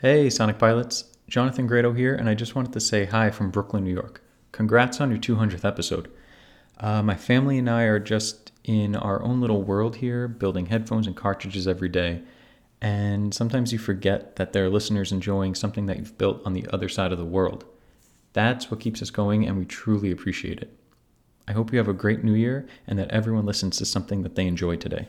Hey, Sonic Pilots. Jonathan Grado here, and I just wanted to say hi from Brooklyn, New York. Congrats on your 200th episode. Uh, my family and I are just in our own little world here, building headphones and cartridges every day. And sometimes you forget that there are listeners enjoying something that you've built on the other side of the world. That's what keeps us going, and we truly appreciate it. I hope you have a great new year and that everyone listens to something that they enjoy today.